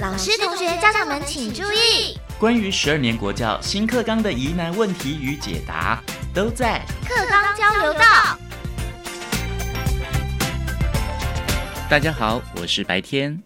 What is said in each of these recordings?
老师、同学、家长们请注意，关于十二年国教新课纲的疑难问题与解答，都在课纲交流道。大家好，我是白天，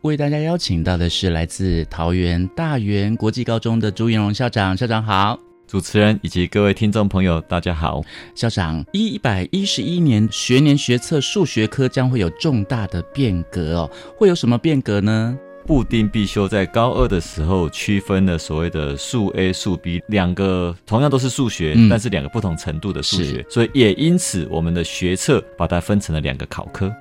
为大家邀请到的是来自桃园大园国际高中的朱延荣校长，校长好。主持人以及各位听众朋友，大家好。校长，一百一十一年学年学测数学科将会有重大的变革哦，会有什么变革呢？布丁必修在高二的时候区分了所谓的数 A、数 B 两个，同样都是数学，但是两个不同程度的数学，所以也因此我们的学测把它分成了两个考科。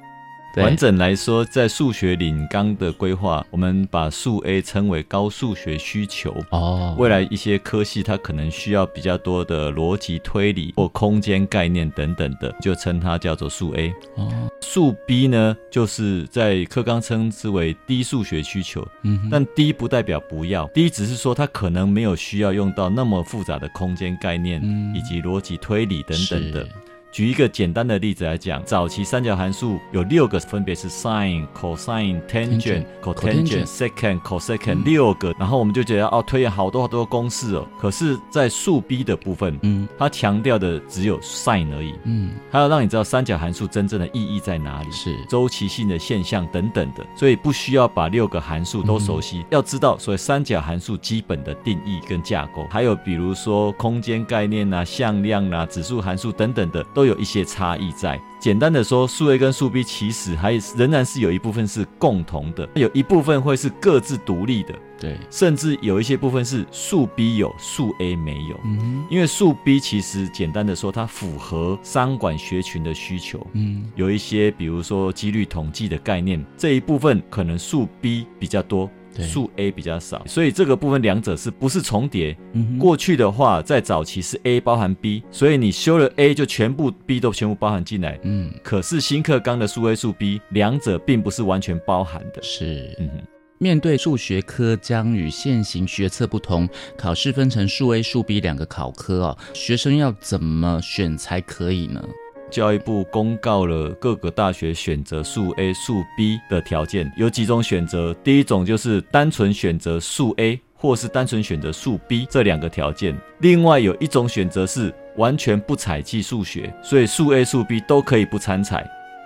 完整来说，在数学领纲的规划，我们把数 A 称为高数学需求。哦。未来一些科系它可能需要比较多的逻辑推理或空间概念等等的，就称它叫做数 A 哦。数 B 呢，就是在课纲称之为低数学需求，嗯，但低不代表不要，低只是说它可能没有需要用到那么复杂的空间概念以及逻辑推理等等的。举一个简单的例子来讲，早期三角函数有六个，分别是 sin、cosine、tangent、cotangent、secant、cosecant 六个，然后我们就觉得哦，推演好多好多公式哦。可是，在数 B 的部分，嗯，它强调的只有 sin 而已，嗯，它要让你知道三角函数真正的意义在哪里，是。周期性的现象等等的，所以不需要把六个函数都熟悉，要知道所谓三角函数基本的定义跟架构，还有比如说空间概念啊、向量啊、指数函数等等的。都有一些差异在。简单的说，数 A 跟数 B 其实还仍然是有一部分是共同的，有一部分会是各自独立的。对，甚至有一些部分是数 B 有，数 A 没有。嗯，因为数 B 其实简单的说，它符合商管学群的需求。嗯，有一些比如说几率统计的概念，这一部分可能数 B 比较多。数 A 比较少，所以这个部分两者是不是重叠？过去的话，在早期是 A 包含 B，所以你修了 A 就全部 B 都全部包含进来。嗯，可是新课纲的数 A 数 B 两者并不是完全包含的。是，嗯哼。面对数学科将与现行学测不同，考试分成数 A 数 B 两个考科哦，学生要怎么选才可以呢？教育部公告了各个大学选择数 A、数 B 的条件，有几种选择。第一种就是单纯选择数 A，或是单纯选择数 B 这两个条件。另外有一种选择是完全不采计数学，所以数 A、数 B 都可以不参采。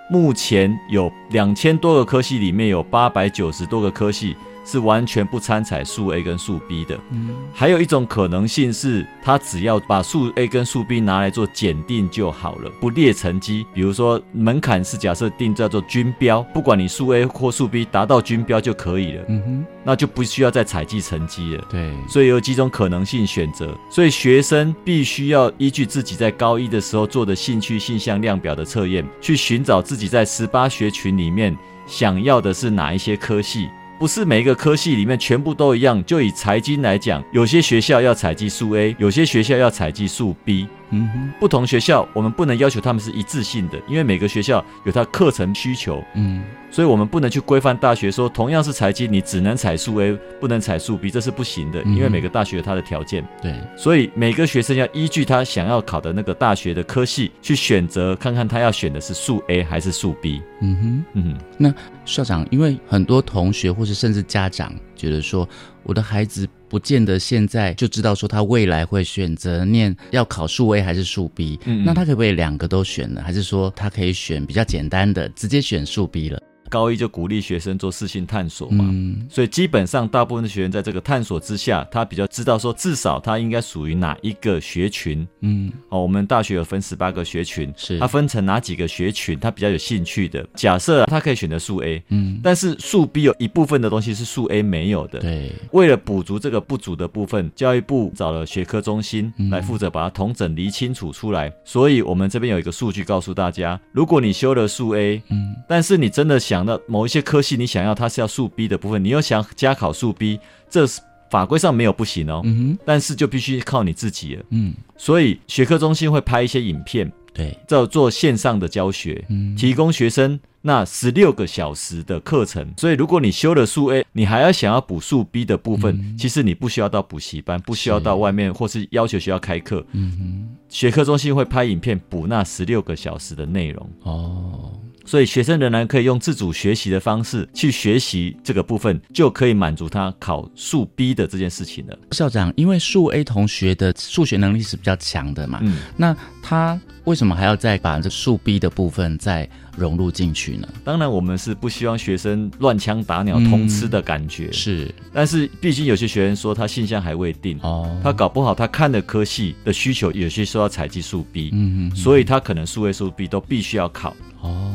目前有两千多个科系，里面有八百九十多个科系。是完全不参采数 A 跟数 B 的，嗯，还有一种可能性是，他只要把数 A 跟数 B 拿来做检定就好了，不列成绩。比如说门槛是假设定叫做均标，不管你数 A 或数 B 达到均标就可以了，嗯哼，那就不需要再采集成绩了。对，所以有几种可能性选择，所以学生必须要依据自己在高一的时候做的兴趣性向量表的测验，去寻找自己在十八学群里面想要的是哪一些科系。不是每一个科系里面全部都一样。就以财经来讲，有些学校要采集数 A，有些学校要采集数 B。嗯哼，不同学校我们不能要求他们是一致性的，因为每个学校有它课程需求。嗯。所以，我们不能去规范大学说，同样是财经，你只能采数 A，不能采数 B，这是不行的。因为每个大学有它的条件。对。所以，每个学生要依据他想要考的那个大学的科系去选择，看看他要选的是数 A 还是数 B。嗯哼，嗯哼。那校长，因为很多同学或是甚至家长觉得说，我的孩子不见得现在就知道说他未来会选择念要考数 A 还是数 B。嗯。那他可不可以两个都选呢？还是说他可以选比较简单的，直接选数 B 了？高一就鼓励学生做事性探索嘛，所以基本上大部分的学员在这个探索之下，他比较知道说至少他应该属于哪一个学群。嗯，哦，我们大学有分十八个学群，是他分成哪几个学群，他比较有兴趣的。假设他可以选择数 A，嗯，但是数 B 有一部分的东西是数 A 没有的。对，为了补足这个不足的部分，教育部找了学科中心来负责把它统整理清楚出来。所以我们这边有一个数据告诉大家，如果你修了数 A，嗯，但是你真的想。那某一些科系，你想要它是要数 B 的部分，你又想加考数 B，这是法规上没有不行哦。嗯哼，但是就必须靠你自己了。嗯，所以学科中心会拍一些影片，对，叫做线上的教学，提供学生那十六个小时的课程。所以如果你修了数 A，你还要想要补数 B 的部分，其实你不需要到补习班，不需要到外面，或是要求学校开课。嗯哼，学科中心会拍影片补那十六个小时的内容。哦。所以学生仍然可以用自主学习的方式去学习这个部分，就可以满足他考数 B 的这件事情了。校长，因为数 A 同学的数学能力是比较强的嘛，嗯，那他为什么还要再把这数 B 的部分再融入进去呢？当然我们是不希望学生乱枪打鸟、通吃的感觉，是，但是毕竟有些学员说他性向还未定，哦，他搞不好他看的科系的需求有些说要采集数 B，嗯嗯，所以他可能数 A、数 B 都必须要考。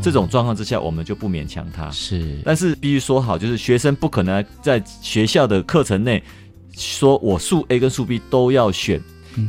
哦，这种状况之下，我们就不勉强他。是，但是必须说好，就是学生不可能在学校的课程内说我数 A 跟数 B 都要选，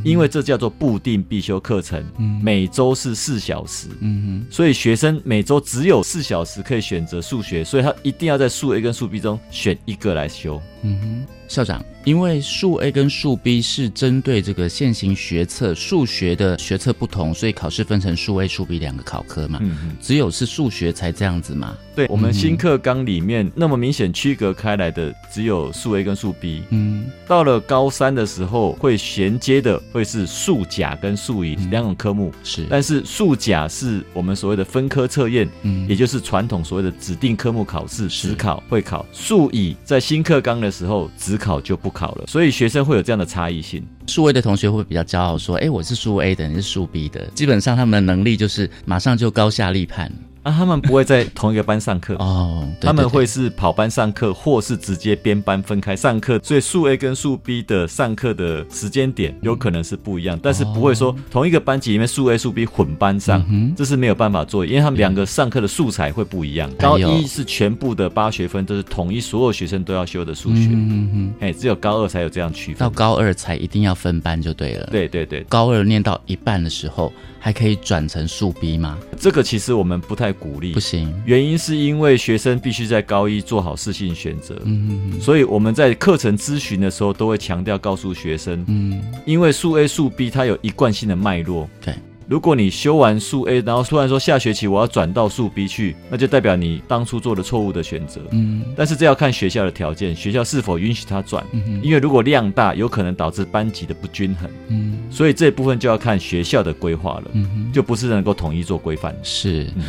因为这叫做固定必修课程，嗯每周是四小时。嗯所以学生每周只有四小时可以选择数学，所以他一定要在数 A 跟数 B 中选一个来修。嗯哼，校长，因为数 A 跟数 B 是针对这个现行学测数学的学测不同，所以考试分成数 A、数 B 两个考科嘛。嗯嗯，只有是数学才这样子嘛？对我们新课纲里面那么明显区隔开来的只有数 A 跟数 B，嗯，到了高三的时候会衔接的会是数甲跟数乙两种科目。是，但是数甲是我们所谓的分科测验，嗯也就是传统所谓的指定科目考试，实考会考。数乙在新课纲的时候，只考就不考了，所以学生会有这样的差异性。数位的同学会比较骄傲说：“哎，我是数 A 的，你是数 B 的。”基本上他们的能力就是马上就高下立判。啊，他们不会在同一个班上课。哦，对他们对会是跑班上课，或是直接编班分开上课，所以数 A 跟数 B 的上课的时间点有可能是不一样，但是不会说同一个班级里面数 A、数 B 混班上，嗯这是没有办法做，因为他们两个上课的素材会不一样。高一是全部的八学分都是统一所有学生都要修的数学，嗯，哎，只有高二才有这样区分。到高二才一定要分班就对了。，对对对，高二念到一半的时候还可以转成数 B 吗？这个其实我们不太鼓励不，行。原因是因为学生必须在高一做好适性选择。嗯嗯所以我们在课程咨询的时候，都会强调告诉学生，嗯，因为数 A、数 B 它有一贯性的脉络。对，如果你修完数 A，然后突然说下学期我要转到数 B 去，那就代表你当初做了错误的选择。嗯但是这要看学校的条件，学校是否允许他转。嗯因为如果量大，有可能导致班级的不均衡，嗯所以这部分就要看学校的规划了，嗯，就不是能够统一做规范。是。嗯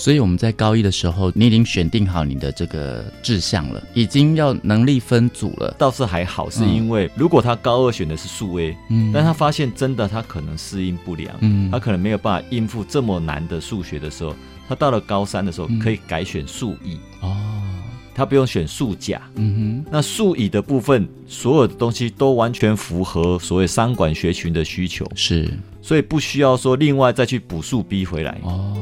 所以我们在高一的时候，你已经选定好你的这个志向了，已经要能力分组了。倒是还好，是因为如果他高二选的是数 A，、嗯。但他发现真的他可能适应不良，嗯。他可能没有办法应付这么难的数学的时候，他到了高三的时候嗯。可以改选数乙，哦，他不用选数甲。嗯哼。那数乙的部分，所有的东西都完全符合所谓商管学群的需求，，是。所以不需要说另外再去补数 B 回来。哦，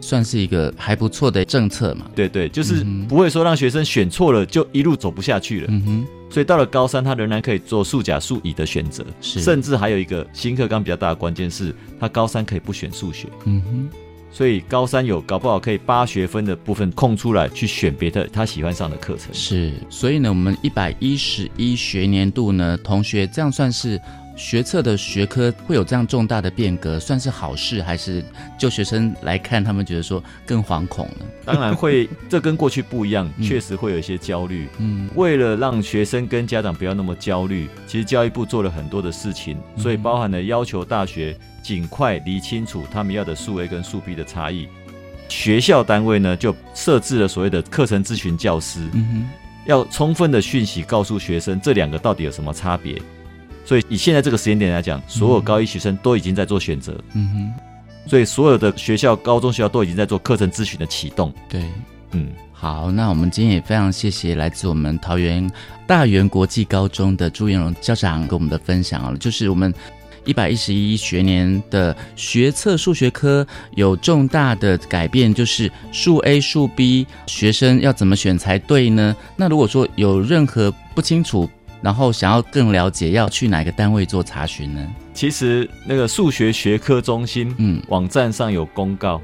算是一个还不错的政策嘛。对对，就是不会说让学生选错了就一路走不下去了。嗯哼，所以到了高三，他仍然可以做数甲、数乙的选择，是甚至还有一个新课纲比较大的关键是，他高三可以不选数学，嗯哼，所以高三有搞不好可以八学分的部分空出来去选别的他喜欢上的课程。是。所以呢，我们一百一十一学年度呢，同学这样算是学测的学科会有这样重大的变革，算是好事，还是就学生来看，他们觉得说更惶恐呢？当然会，这跟过去不一样，嗯确实会有一些焦虑。嗯为了让学生跟家长不要那么焦虑，其实教育部做了很多的事情，嗯所以包含了要求大学尽快理清楚他们要的数 A 跟数 B 的差异。学校单位呢就设置了所谓的课程咨询教师，嗯要充分的讯息告诉学生这两个到底有什么差别。所以以现在这个时间点来讲，所有高一学生都已经在做选择，嗯哼，所以所有的学校、高中学校都已经在做课程咨询的启动。对。嗯，好，那我们今天也非常谢谢来自我们桃园大园国际高中的朱彦荣校长给我们的分享啊，就是我们一百一十一学年的学测数学科有重大的改变，就是数 A、数 B 学生要怎么选才对呢？那如果说有任何不清楚，然后想要更了解，要去哪个单位做查询呢？其实那个数学学科中心嗯，网站上有公告，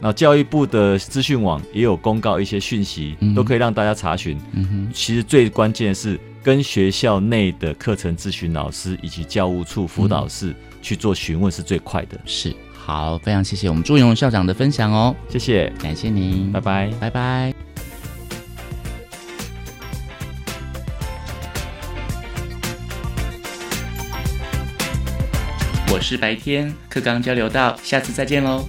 那教育部的资讯网也有公告一些讯息，嗯都可以让大家查询。嗯哼，其实最关键的是跟学校内的课程咨询老师以及教务处辅导室去做询问是最快的。是好，非常谢谢我们朱永校长的分享哦，谢谢，感谢您，拜拜。拜拜。是白天课刚交流到，下次再见喽。